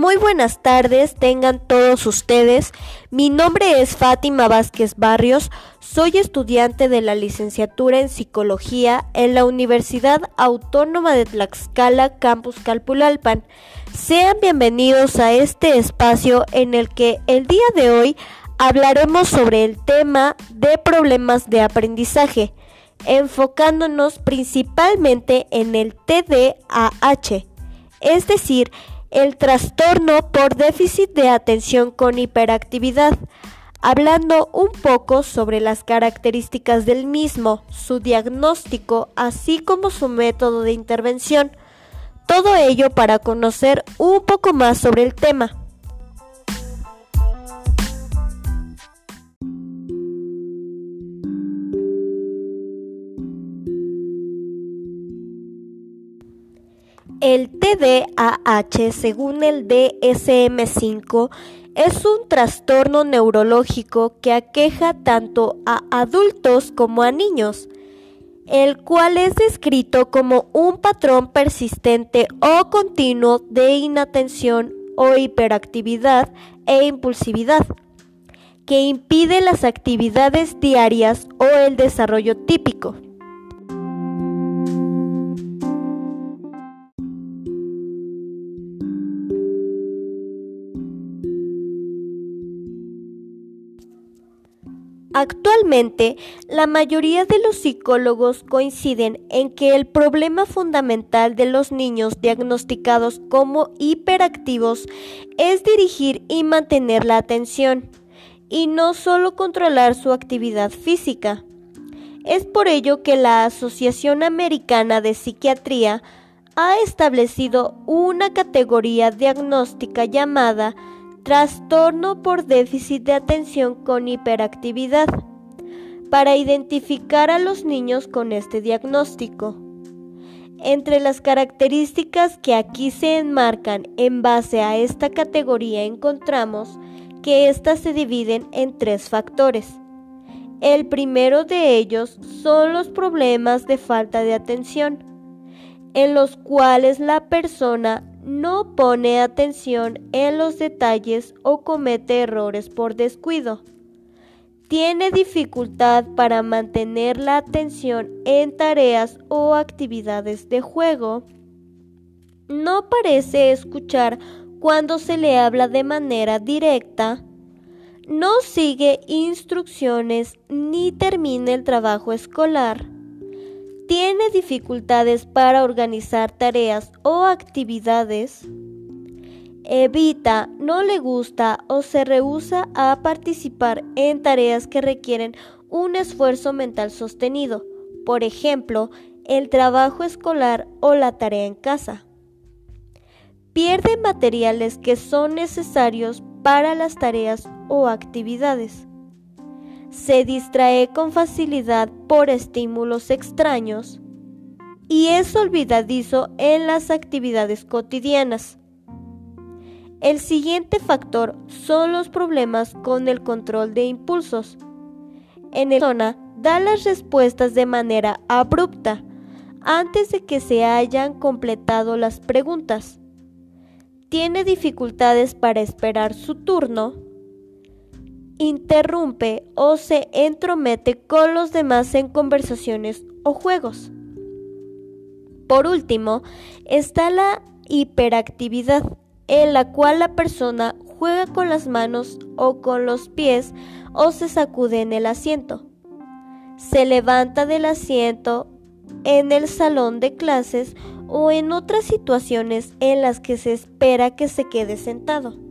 Muy buenas tardes, tengan todos ustedes. Mi nombre es Fátima Vázquez Barrios, soy estudiante de la licenciatura en Psicología en la Universidad Autónoma de Tlaxcala, Campus Calpulalpan. Sean bienvenidos a este espacio en el que el día de hoy hablaremos sobre el tema de problemas de aprendizaje, enfocándonos principalmente en el TDAH, es decir, el trastorno por déficit de atención con hiperactividad, hablando un poco sobre las características del mismo, su diagnóstico, así como su método de intervención. Todo ello para conocer un poco más sobre el tema. El TDAH, según el DSM5, es un trastorno neurológico que aqueja tanto a adultos como a niños, el cual es descrito como un patrón persistente o continuo de inatención o hiperactividad e impulsividad, que impide las actividades diarias o el desarrollo típico. Actualmente, la mayoría de los psicólogos coinciden en que el problema fundamental de los niños diagnosticados como hiperactivos es dirigir y mantener la atención, y no solo controlar su actividad física. Es por ello que la Asociación Americana de Psiquiatría ha establecido una categoría diagnóstica llamada Trastorno por déficit de atención con hiperactividad para identificar a los niños con este diagnóstico. Entre las características que aquí se enmarcan en base a esta categoría encontramos que éstas se dividen en tres factores. El primero de ellos son los problemas de falta de atención, en los cuales la persona no pone atención en los detalles o comete errores por descuido. Tiene dificultad para mantener la atención en tareas o actividades de juego. No parece escuchar cuando se le habla de manera directa. No sigue instrucciones ni termina el trabajo escolar tiene dificultades para organizar tareas o actividades, evita, no le gusta o se rehúsa a participar en tareas que requieren un esfuerzo mental sostenido, por ejemplo, el trabajo escolar o la tarea en casa. Pierde materiales que son necesarios para las tareas o actividades se distrae con facilidad por estímulos extraños y es olvidadizo en las actividades cotidianas. El siguiente factor son los problemas con el control de impulsos. En el zona da las respuestas de manera abrupta antes de que se hayan completado las preguntas. Tiene dificultades para esperar su turno interrumpe o se entromete con los demás en conversaciones o juegos. Por último, está la hiperactividad, en la cual la persona juega con las manos o con los pies o se sacude en el asiento. Se levanta del asiento en el salón de clases o en otras situaciones en las que se espera que se quede sentado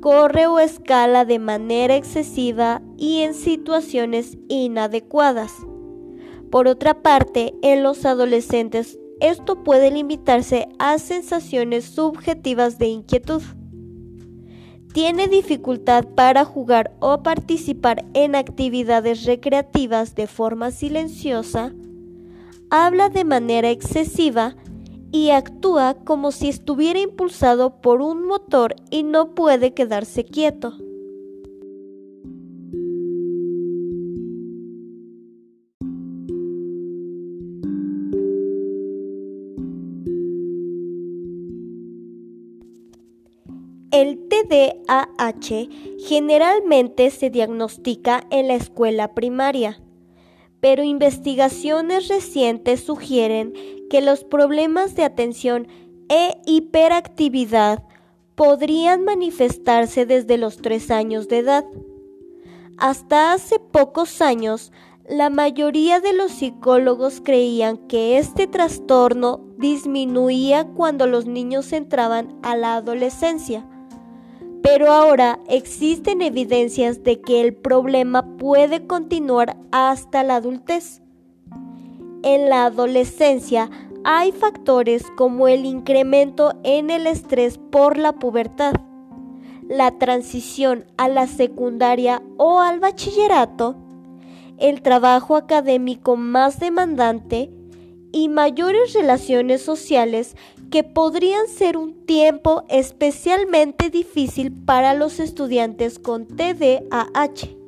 corre o escala de manera excesiva y en situaciones inadecuadas. Por otra parte, en los adolescentes esto puede limitarse a sensaciones subjetivas de inquietud. Tiene dificultad para jugar o participar en actividades recreativas de forma silenciosa, habla de manera excesiva y actúa como si estuviera impulsado por un motor y no puede quedarse quieto. el TDAH generalmente se diagnostica en la escuela primaria, pero investigaciones recientes sugieren que los problemas de atención e hiperactividad podrían manifestarse desde los tres años de edad. Hasta hace pocos años, la mayoría de los psicólogos creían que este trastorno disminuía cuando los niños entraban a la adolescencia. Pero ahora existen evidencias de que el problema puede continuar hasta la adultez. En la adolescencia hay factores como el incremento en el estrés por la pubertad, la transición a la secundaria o al bachillerato, el trabajo académico más demandante y mayores relaciones sociales que podrían ser un tiempo especialmente difícil para los estudiantes con TDAH.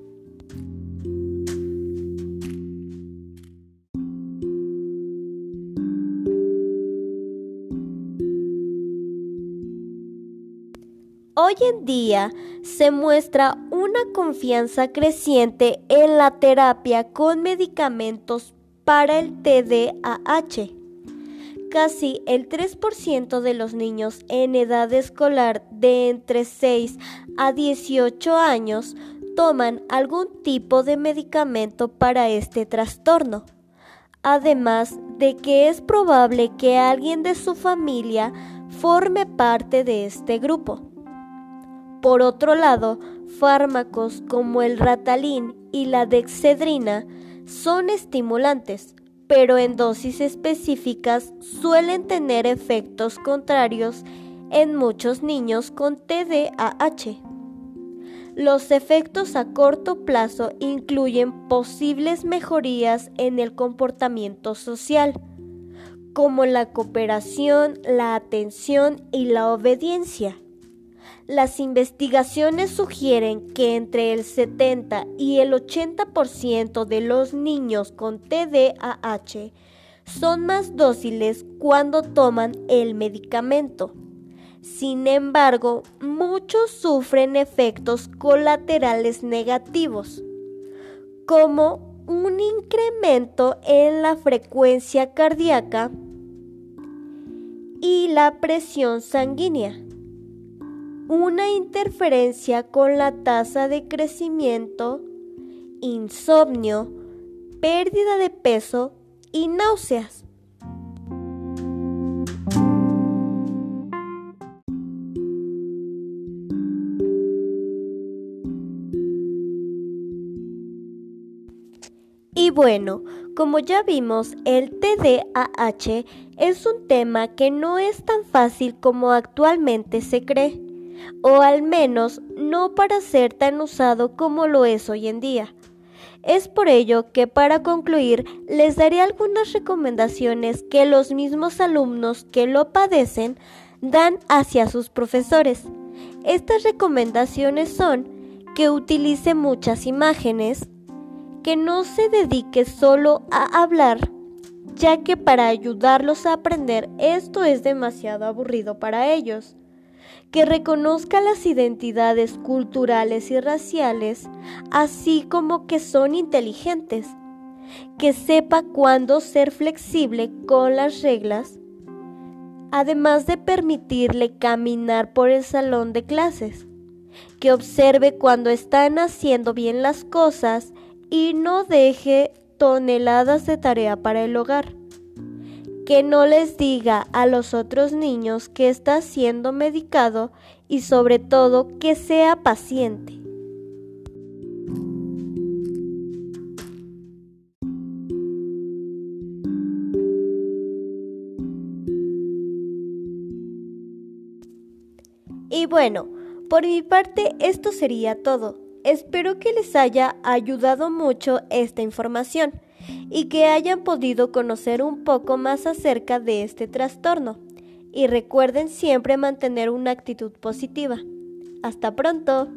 Hoy en día se muestra una confianza creciente en la terapia con medicamentos para el TDAH. Casi el 3% de los niños en edad escolar de entre 6 a 18 años toman algún tipo de medicamento para este trastorno. Además de que es probable que alguien de su familia forme parte de este grupo. Por otro lado, fármacos como el ratalín y la dexedrina son estimulantes, pero en dosis específicas suelen tener efectos contrarios en muchos niños con TDAH. Los efectos a corto plazo incluyen posibles mejorías en el comportamiento social, como la cooperación, la atención y la obediencia. Las investigaciones sugieren que entre el 70 y el 80% de los niños con TDAH son más dóciles cuando toman el medicamento. Sin embargo, muchos sufren efectos colaterales negativos, como un incremento en la frecuencia cardíaca y la presión sanguínea una interferencia con la tasa de crecimiento, insomnio, pérdida de peso y náuseas. Y bueno, como ya vimos, el TDAH es un tema que no es tan fácil como actualmente se cree o al menos no para ser tan usado como lo es hoy en día. Es por ello que para concluir les daré algunas recomendaciones que los mismos alumnos que lo padecen dan hacia sus profesores. Estas recomendaciones son que utilice muchas imágenes, que no se dedique solo a hablar, ya que para ayudarlos a aprender esto es demasiado aburrido para ellos que reconozca las identidades culturales y raciales, así como que son inteligentes, que sepa cuándo ser flexible con las reglas, además de permitirle caminar por el salón de clases, que observe cuando están haciendo bien las cosas y no deje toneladas de tarea para el hogar que no les diga a los otros niños que está siendo medicado y sobre todo que sea paciente. Y bueno, por mi parte esto sería todo. Espero que les haya ayudado mucho esta información y que hayan podido conocer un poco más acerca de este trastorno. Y recuerden siempre mantener una actitud positiva. Hasta pronto.